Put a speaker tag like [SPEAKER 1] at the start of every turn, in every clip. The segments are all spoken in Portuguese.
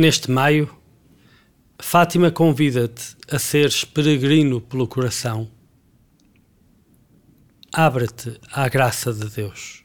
[SPEAKER 1] Neste maio, Fátima convida-te a seres peregrino pelo coração. Abre-te à graça de Deus.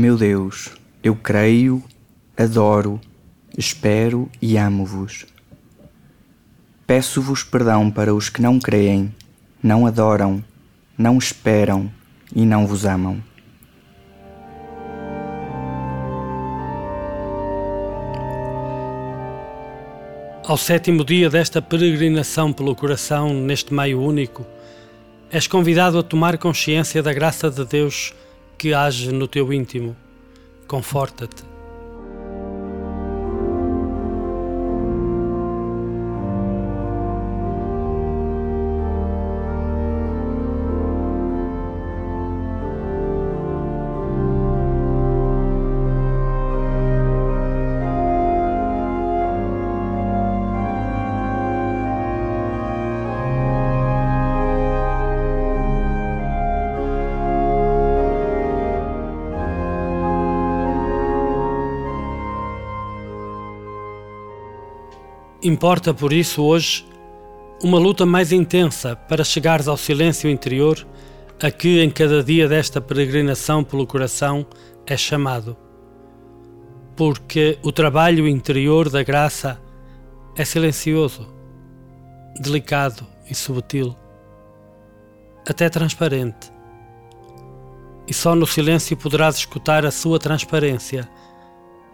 [SPEAKER 2] Meu Deus, eu creio, adoro, espero e amo-vos. Peço-vos perdão para os que não creem, não adoram, não esperam e não vos amam.
[SPEAKER 1] Ao sétimo dia desta peregrinação pelo coração, neste maio único, és convidado a tomar consciência da graça de Deus que age no teu íntimo. Conforta-te. Importa por isso hoje uma luta mais intensa para chegares ao silêncio interior a que em cada dia desta peregrinação pelo coração é chamado. Porque o trabalho interior da graça é silencioso, delicado e subtil, até transparente. E só no silêncio poderás escutar a sua transparência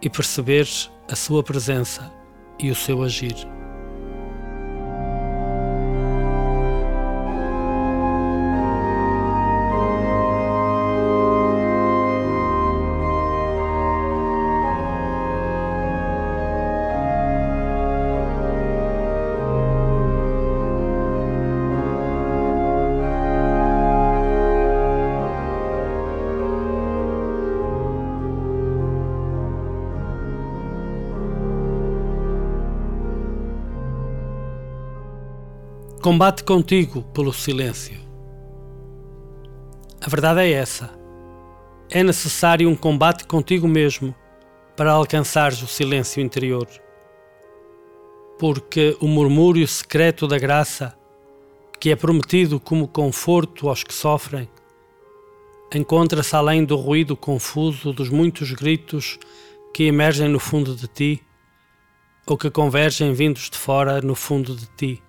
[SPEAKER 1] e perceber a sua presença e o seu agir. Combate contigo pelo silêncio. A verdade é essa. É necessário um combate contigo mesmo para alcançares o silêncio interior. Porque o murmúrio secreto da graça, que é prometido como conforto aos que sofrem, encontra-se além do ruído confuso dos muitos gritos que emergem no fundo de ti ou que convergem vindos de fora no fundo de ti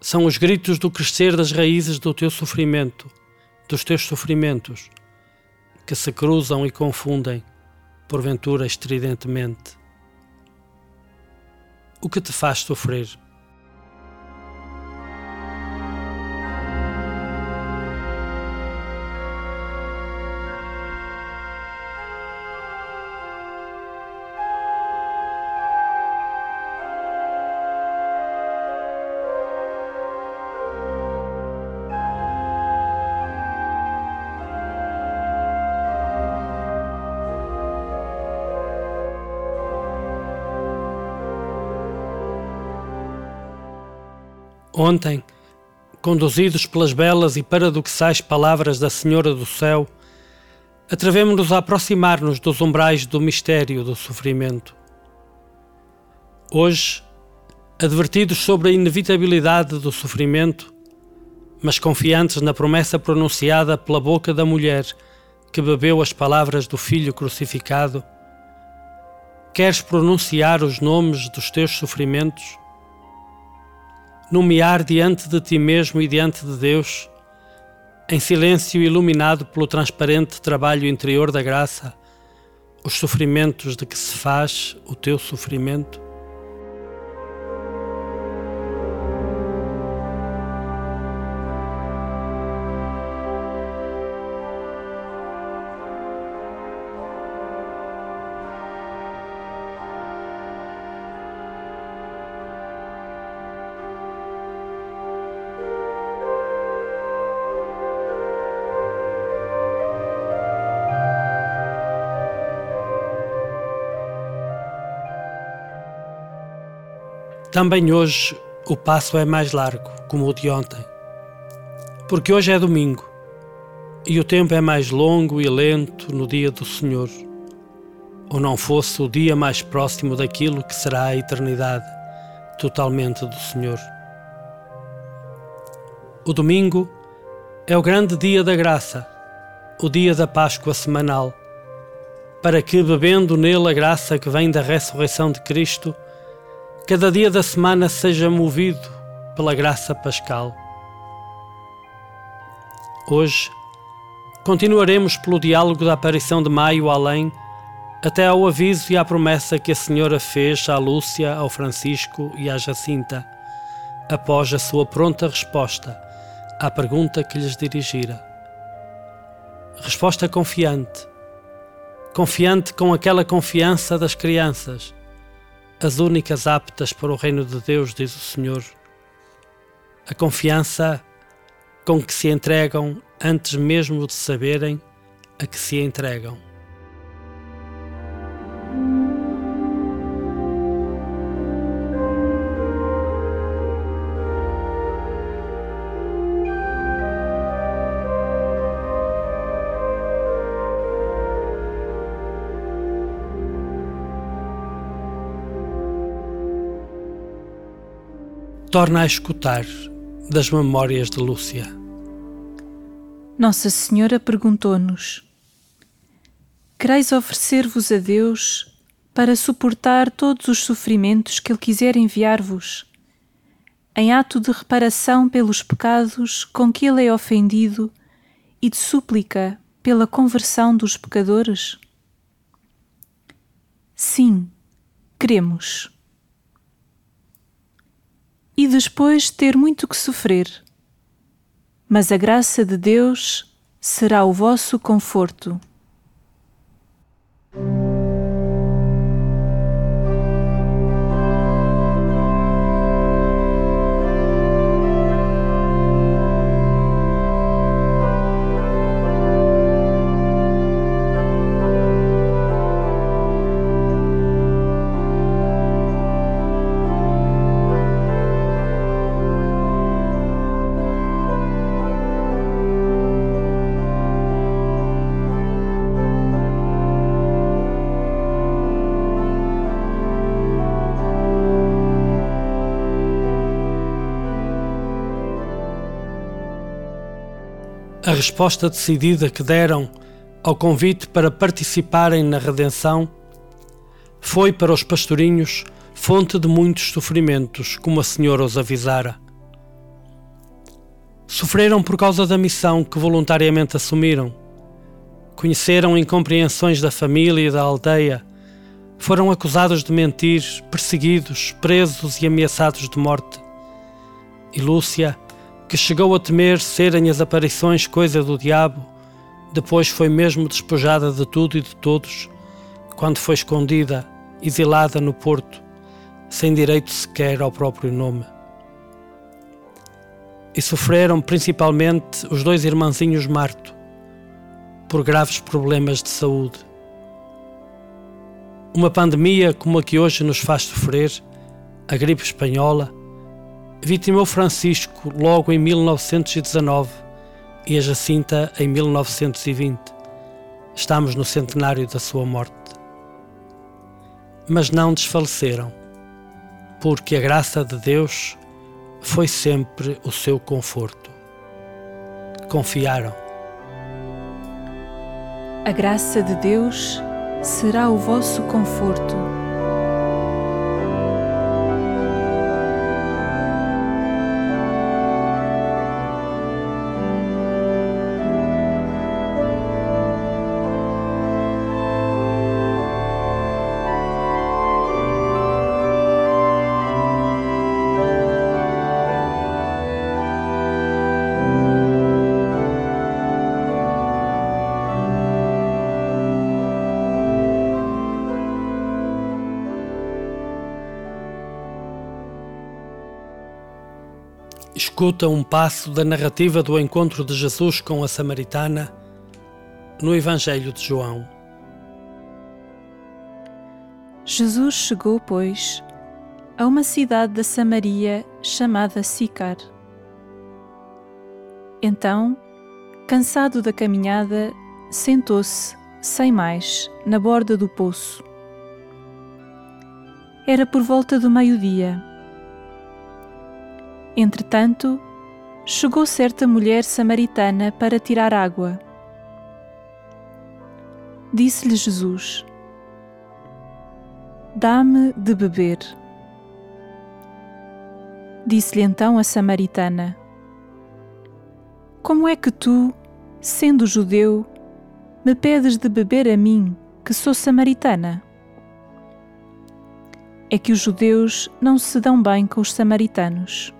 [SPEAKER 1] são os gritos do crescer das raízes do teu sofrimento, dos teus sofrimentos, que se cruzam e confundem, porventura estridentemente. O que te faz sofrer? Ontem, conduzidos pelas belas e paradoxais palavras da Senhora do Céu, atrevemos-nos a aproximar-nos dos umbrais do mistério do sofrimento. Hoje, advertidos sobre a inevitabilidade do sofrimento, mas confiantes na promessa pronunciada pela boca da mulher que bebeu as palavras do Filho crucificado, queres pronunciar os nomes dos teus sofrimentos? Nomear diante de ti mesmo e diante de Deus, em silêncio iluminado pelo transparente trabalho interior da graça, os sofrimentos de que se faz o teu sofrimento? Também hoje o passo é mais largo, como o de ontem. Porque hoje é domingo e o tempo é mais longo e lento no dia do Senhor. Ou não fosse o dia mais próximo daquilo que será a eternidade, totalmente do Senhor. O domingo é o grande dia da graça, o dia da Páscoa semanal, para que, bebendo nele a graça que vem da ressurreição de Cristo, cada dia da semana seja movido pela graça pascal. Hoje, continuaremos pelo diálogo da aparição de Maio além, até ao aviso e à promessa que a Senhora fez à Lúcia, ao Francisco e à Jacinta, após a sua pronta resposta à pergunta que lhes dirigira. Resposta confiante, confiante com aquela confiança das crianças as únicas aptas para o reino de Deus, diz o Senhor. A confiança com que se entregam antes mesmo de saberem a que se entregam. Torna a escutar das memórias de Lúcia.
[SPEAKER 3] Nossa Senhora perguntou-nos: Quereis oferecer-vos a Deus para suportar todos os sofrimentos que Ele quiser enviar-vos, em ato de reparação pelos pecados com que Ele é ofendido e de súplica pela conversão dos pecadores? Sim, queremos e depois ter muito que sofrer. Mas a graça de Deus será o vosso conforto.
[SPEAKER 1] Resposta decidida que deram ao convite para participarem na redenção foi para os pastorinhos fonte de muitos sofrimentos, como a Senhora os avisara. Sofreram por causa da missão que voluntariamente assumiram. Conheceram incompreensões da família e da aldeia. Foram acusados de mentir, perseguidos, presos e ameaçados de morte. E Lúcia que chegou a temer serem as aparições coisa do diabo, depois foi mesmo despojada de tudo e de todos, quando foi escondida, exilada no Porto, sem direito sequer ao próprio nome. E sofreram principalmente os dois irmãozinhos Marto, por graves problemas de saúde. Uma pandemia como a que hoje nos faz sofrer, a gripe espanhola, vitimou Francisco logo em 1919 e a Jacinta em 1920. Estamos no centenário da sua morte. Mas não desfaleceram, porque a graça de Deus foi sempre o seu conforto. Confiaram.
[SPEAKER 3] A graça de Deus será o vosso conforto
[SPEAKER 1] Escuta um passo da narrativa do encontro de Jesus com a Samaritana no Evangelho de João.
[SPEAKER 3] Jesus chegou, pois, a uma cidade da Samaria chamada Sicar. Então, cansado da caminhada, sentou-se, sem mais, na borda do poço. Era por volta do meio-dia. Entretanto, chegou certa mulher samaritana para tirar água. Disse-lhe Jesus: Dá-me de beber. Disse-lhe então a samaritana: Como é que tu, sendo judeu, me pedes de beber a mim, que sou samaritana? É que os judeus não se dão bem com os samaritanos.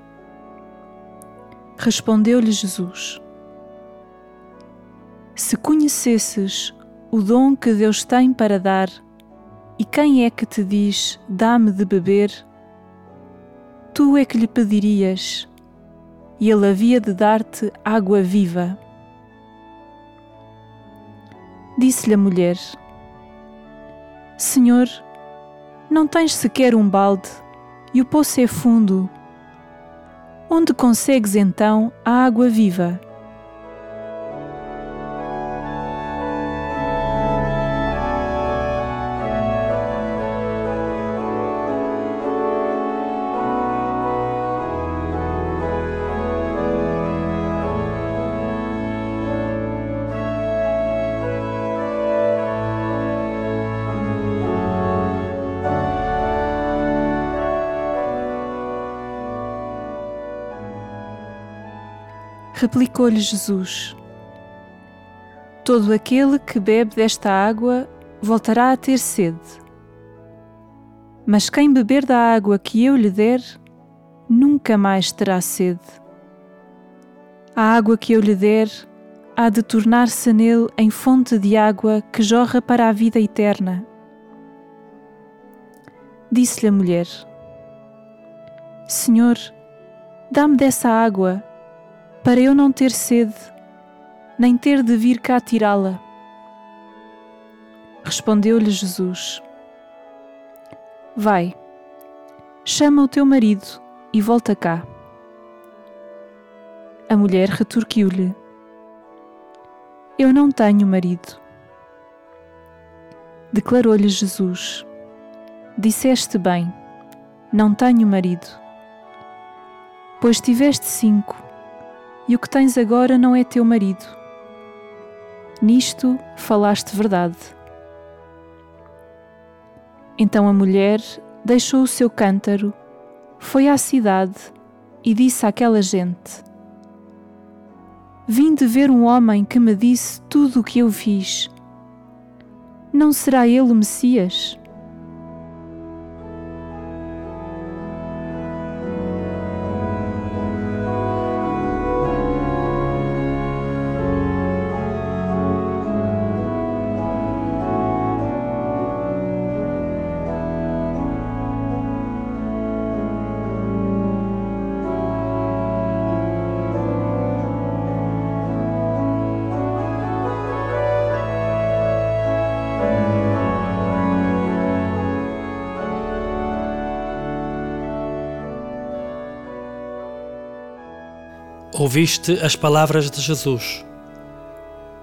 [SPEAKER 3] Respondeu-lhe Jesus: Se conhecesses o dom que Deus tem para dar, e quem é que te diz: Dá-me de beber? Tu é que lhe pedirias, e ele havia de dar-te água viva. Disse-lhe a mulher: Senhor, não tens sequer um balde, e o poço é fundo. Onde consegues então a água viva? Replicou-lhe Jesus: Todo aquele que bebe desta água voltará a ter sede. Mas quem beber da água que eu lhe der, nunca mais terá sede. A água que eu lhe der há de tornar-se nele em fonte de água que jorra para a vida eterna. Disse-lhe a mulher: Senhor, dá-me dessa água para eu não ter sede, nem ter de vir cá tirá-la. Respondeu-lhe Jesus: Vai, chama o teu marido e volta cá. A mulher retorquiu-lhe: Eu não tenho marido. Declarou-lhe Jesus: Disseste bem, não tenho marido. Pois tiveste cinco e o que tens agora não é teu marido. Nisto falaste verdade. Então a mulher deixou o seu cântaro, foi à cidade e disse àquela gente: Vim de ver um homem que me disse tudo o que eu fiz. Não será ele o Messias?
[SPEAKER 1] Ouviste as palavras de Jesus.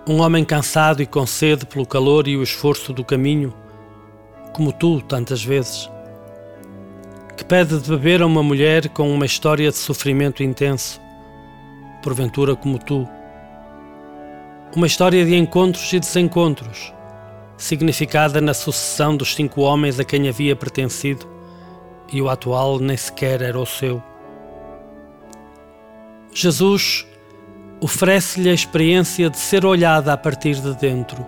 [SPEAKER 1] Um homem cansado e com sede pelo calor e o esforço do caminho, como tu tantas vezes, que pede de beber a uma mulher com uma história de sofrimento intenso, porventura como tu. Uma história de encontros e desencontros, significada na sucessão dos cinco homens a quem havia pertencido, e o atual nem sequer era o seu. Jesus oferece-lhe a experiência de ser olhada a partir de dentro.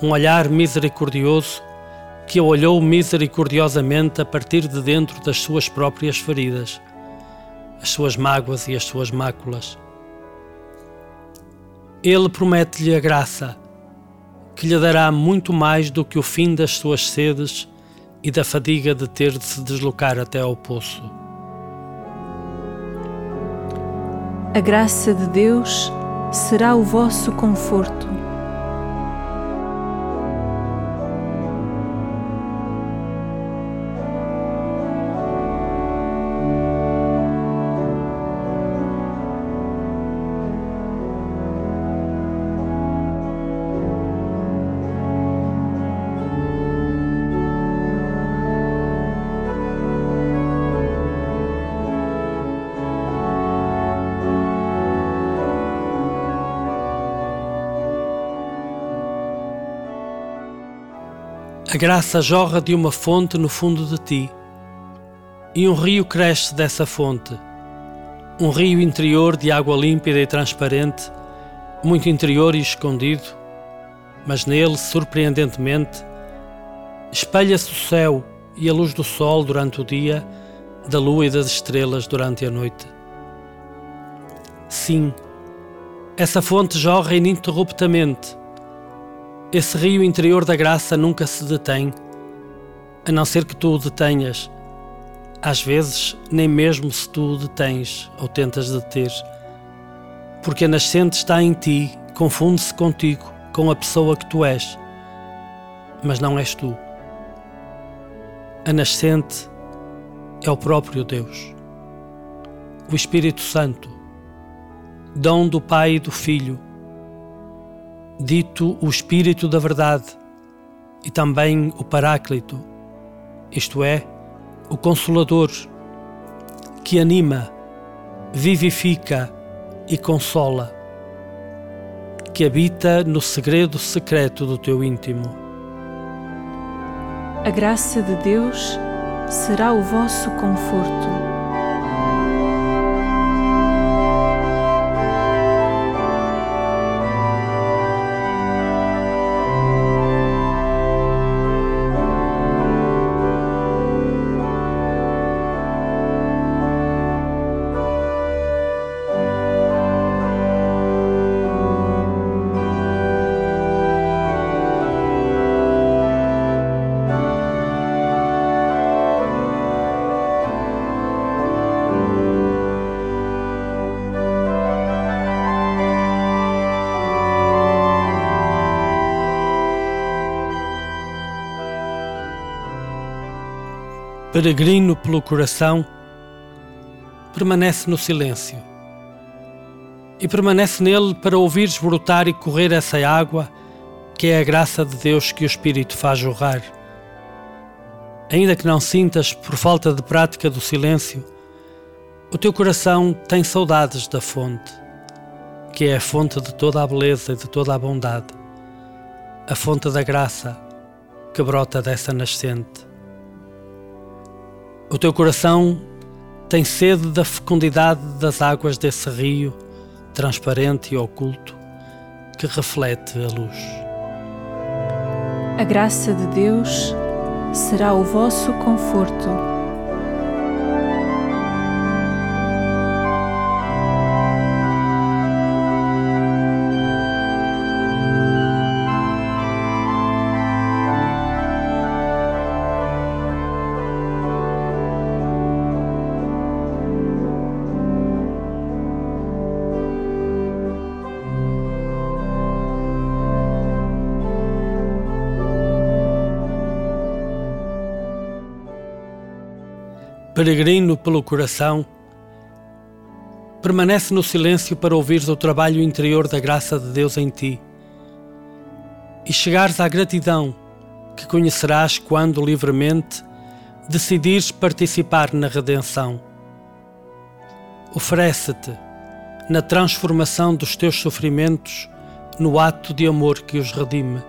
[SPEAKER 1] Um olhar misericordioso que a olhou misericordiosamente a partir de dentro das suas próprias feridas, as suas mágoas e as suas máculas. Ele promete-lhe a graça, que lhe dará muito mais do que o fim das suas sedes e da fadiga de ter de se deslocar até ao poço.
[SPEAKER 3] A graça de Deus será o vosso conforto.
[SPEAKER 1] Graça jorra de uma fonte no fundo de ti, e um rio cresce dessa fonte. Um rio interior de água límpida e transparente, muito interior e escondido, mas nele, surpreendentemente, espelha-se o céu e a luz do sol durante o dia, da lua e das estrelas durante a noite. Sim, essa fonte jorra ininterruptamente esse rio interior da graça nunca se detém, a não ser que tu o detenhas. Às vezes, nem mesmo se tu o detens ou tentas deter, porque a nascente está em ti, confunde-se contigo, com a pessoa que tu és, mas não és tu. A nascente é o próprio Deus, o Espírito Santo, dom do Pai e do Filho dito o Espírito da Verdade e também o Paráclito, isto é, o Consolador, que anima, vivifica e consola, que habita no segredo secreto do teu íntimo.
[SPEAKER 3] A graça de Deus será o vosso conforto.
[SPEAKER 1] Peregrino pelo coração, permanece no silêncio. E permanece nele para ouvires brotar e correr essa água que é a graça de Deus que o Espírito faz jorrar. Ainda que não sintas por falta de prática do silêncio, o teu coração tem saudades da fonte, que é a fonte de toda a beleza e de toda a bondade, a fonte da graça que brota dessa nascente. O teu coração tem sede da fecundidade das águas desse rio, transparente e oculto, que reflete a luz.
[SPEAKER 3] A graça de Deus será o vosso conforto
[SPEAKER 1] peregrino pelo coração, permanece no silêncio para ouvires o trabalho interior da graça de Deus em ti e chegares à gratidão que conhecerás quando livremente decidires participar na redenção. Oferece-te na transformação dos teus sofrimentos no ato de amor que os redime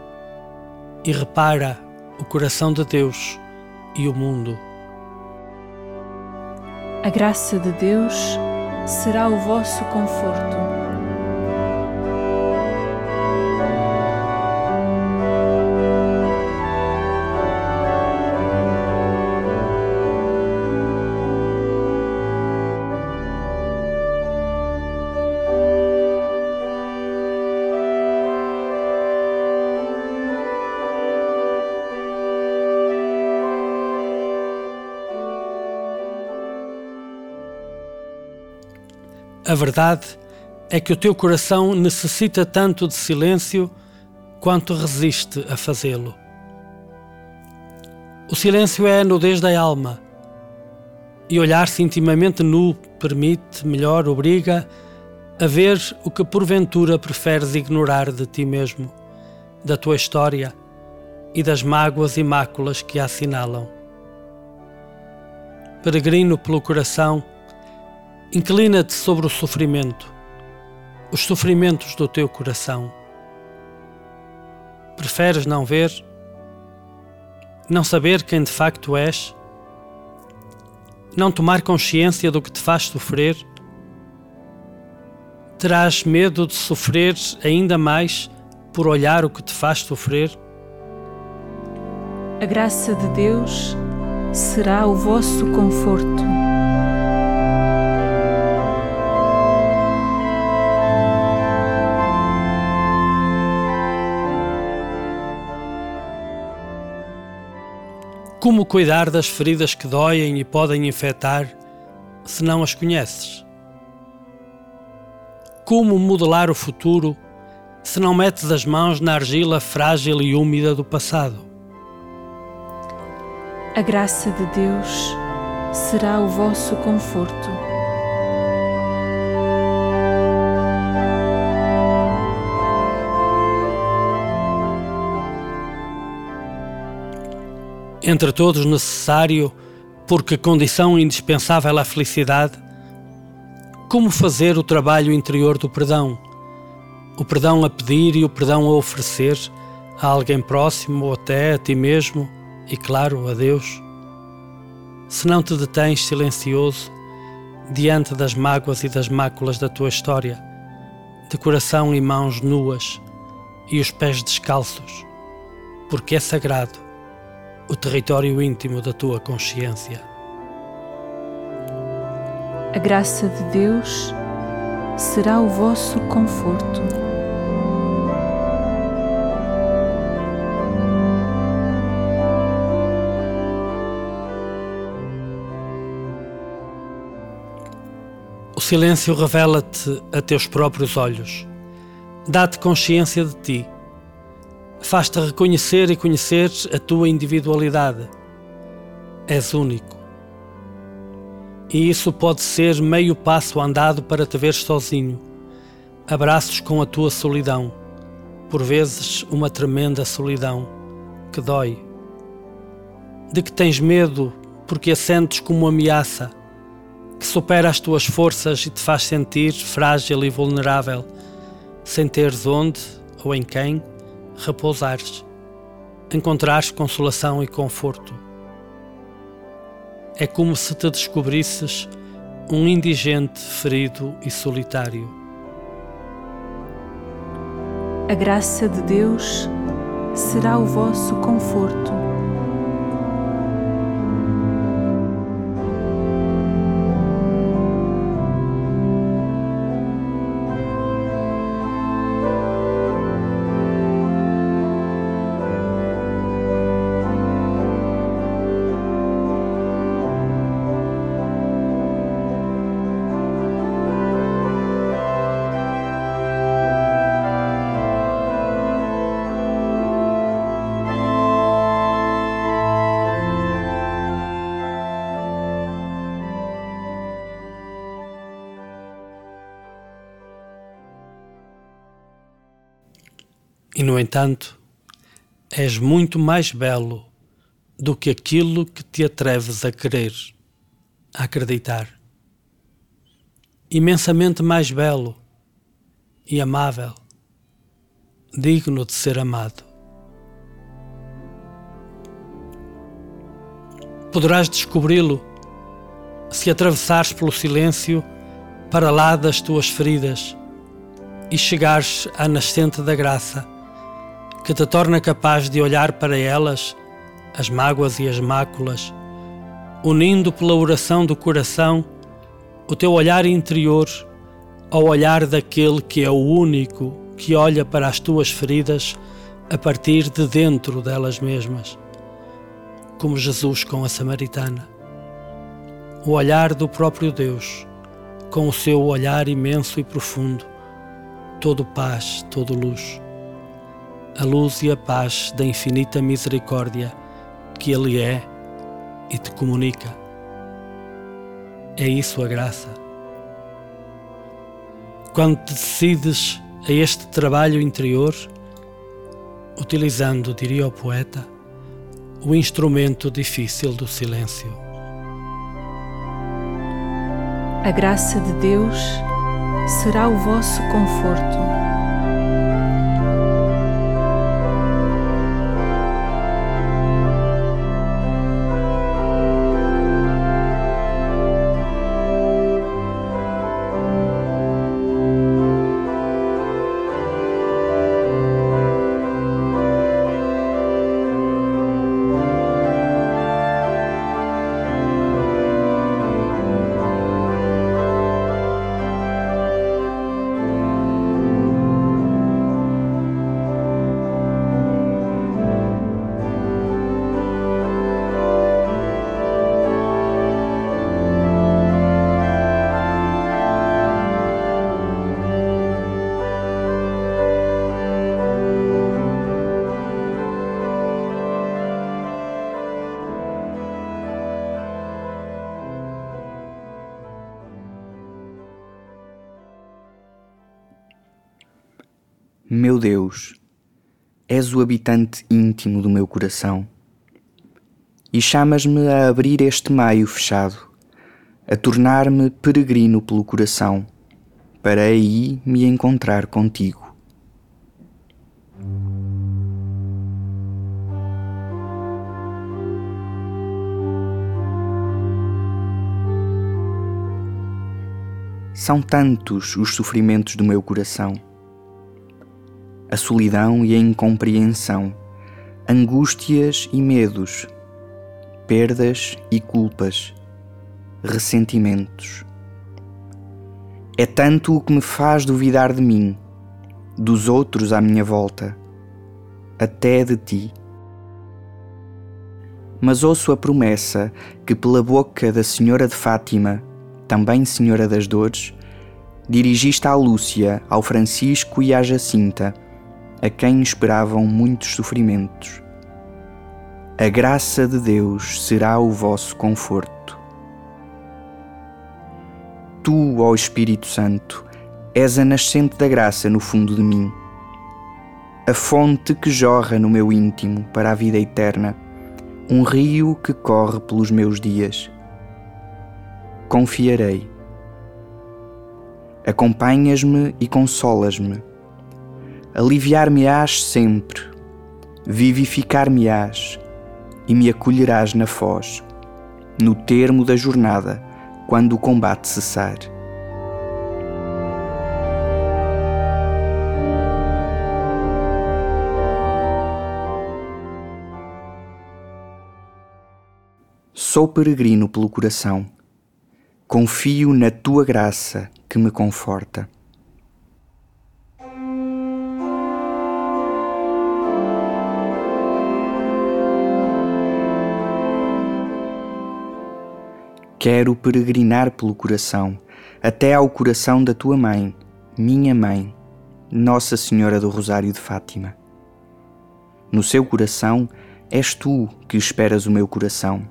[SPEAKER 1] e repara o coração de Deus e o mundo.
[SPEAKER 3] A graça de Deus será o vosso conforto.
[SPEAKER 1] A verdade é que o teu coração necessita tanto de silêncio quanto resiste a fazê-lo. O silêncio é a nudez da alma, e olhar-se intimamente nu permite, melhor, obriga a ver o que porventura preferes ignorar de ti mesmo, da tua história e das mágoas e máculas que a assinalam. Peregrino pelo coração, inclina-te sobre o sofrimento, os sofrimentos do teu coração. Preferes não ver? Não saber quem de facto és? Não tomar consciência do que te faz sofrer? Terás medo de sofrer ainda mais por olhar o que te faz sofrer?
[SPEAKER 3] A graça de Deus será o vosso conforto.
[SPEAKER 1] Como cuidar das feridas que doem e podem infectar se não as conheces? Como modelar o futuro se não metes as mãos na argila frágil e úmida do passado?
[SPEAKER 3] A graça de Deus será o vosso conforto.
[SPEAKER 1] Entre todos necessário, porque condição indispensável à felicidade, como fazer o trabalho interior do perdão? O perdão a pedir e o perdão a oferecer a alguém próximo ou até a ti mesmo e, claro, a Deus. Se não te detens silencioso diante das mágoas e das máculas da tua história, de coração e mãos nuas e os pés descalços, porque é sagrado o território íntimo da tua consciência.
[SPEAKER 3] A graça de Deus será o vosso conforto.
[SPEAKER 1] O silêncio revela-te a teus próprios olhos, dá-te consciência de ti, faz-te reconhecer e conhecer a tua individualidade. És único. E isso pode ser meio passo andado para te ver sozinho, abraços com a tua solidão, por vezes uma tremenda solidão que dói, de que tens medo porque a sentes como ameaça, que supera as tuas forças e te faz sentir frágil e vulnerável, sem teres onde ou em quem repousares, encontrares consolação e conforto é como se te descobrisses um indigente ferido e solitário.
[SPEAKER 3] A graça de Deus será o vosso conforto.
[SPEAKER 1] E, no entanto, és muito mais belo do que aquilo que te atreves a querer, a acreditar. Imensamente mais belo e amável, digno de ser amado. Poderás descobri-lo se atravessares pelo silêncio para lá das tuas feridas e chegares à nascente da graça que te torna capaz de olhar para elas, as mágoas e as máculas, unindo pela oração do coração o teu olhar interior ao olhar daquele que é o único que olha para as tuas feridas a partir de dentro delas mesmas, como Jesus com a Samaritana. O olhar do próprio Deus, com o seu olhar imenso e profundo, todo paz, todo luz. A luz e a paz da infinita misericórdia que Ele é e te comunica. É isso a graça. Quando te decides a este trabalho interior, utilizando, diria o poeta, o instrumento difícil do silêncio.
[SPEAKER 3] A graça de Deus será o vosso conforto.
[SPEAKER 2] Deus, és o habitante íntimo do meu coração e chamas-me a abrir este maio fechado, a tornar-me peregrino pelo coração, para aí me encontrar contigo. São tantos os sofrimentos do meu coração a solidão e a incompreensão, angústias e medos, perdas e culpas, ressentimentos. É tanto o que me faz duvidar de mim, dos outros à minha volta, até de ti. Mas ouço a promessa que, pela boca da Senhora de Fátima, também Senhora das Dores, dirigiste à Lúcia, ao Francisco e à Jacinta a quem esperavam muitos sofrimentos. A graça de Deus será o vosso conforto. Tu, ó Espírito Santo, és a nascente da graça no fundo de mim, a fonte que jorra no meu íntimo para a vida eterna, um rio que corre pelos meus dias. Confiarei. Acompanhas-me e consolas-me aliviar-me-ás sempre, vivificar-me-ás e me acolherás na foz, no termo da jornada, quando o combate cessar. Sou peregrino pelo coração, confio na tua graça que me conforta. Quero peregrinar pelo coração, até ao coração da tua mãe, minha mãe, Nossa Senhora do Rosário de Fátima. No seu coração és tu que esperas o meu coração,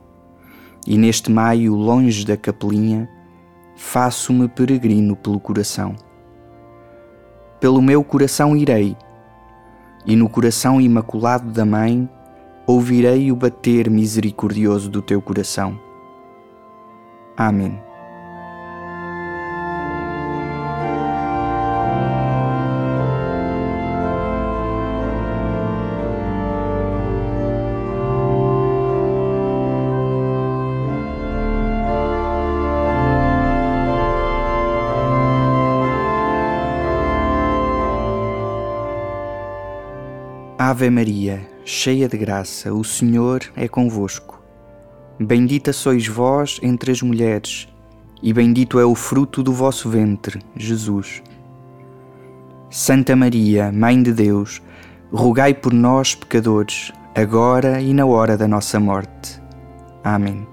[SPEAKER 2] e neste maio, longe da capelinha, faço-me peregrino pelo coração. Pelo meu coração irei, e no coração imaculado da Mãe ouvirei o bater misericordioso do teu coração Amém. Ave Maria, cheia de graça, o Senhor é convosco. Bendita sois vós entre as mulheres, e bendito é o fruto do vosso ventre, Jesus. Santa Maria, Mãe de Deus, rogai por nós, pecadores, agora e na hora da nossa morte. Amém.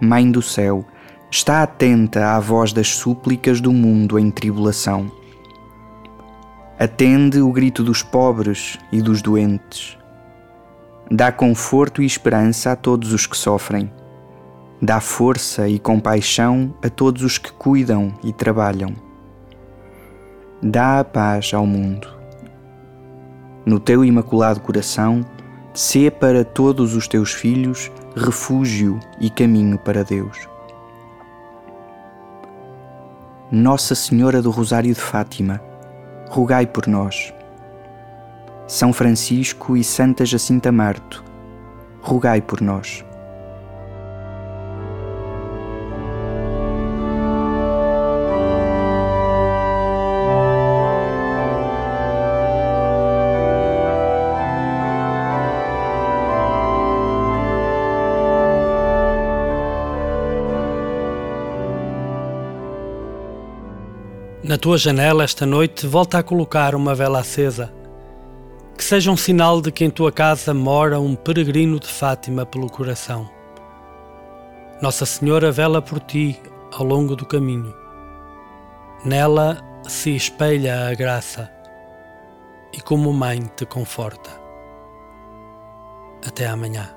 [SPEAKER 2] Mãe do céu, Está atenta à voz das súplicas do mundo em tribulação. Atende o grito dos pobres e dos doentes. Dá conforto e esperança a todos os que sofrem. Dá força e compaixão a todos os que cuidam e trabalham. Dá a paz ao mundo. No teu imaculado coração, sê para todos os teus filhos refúgio e caminho para Deus. Nossa Senhora do Rosário de Fátima, rogai por nós. São Francisco e Santa Jacinta Marto, rogai por nós.
[SPEAKER 1] Na tua janela esta noite volta a colocar uma vela acesa, seja um sinal de que em tua casa mora um peregrino de Fátima pelo coração. Nossa Senhora vela por ti ao longo do caminho. Nela se espelha a graça e como mãe te conforta. Até amanhã.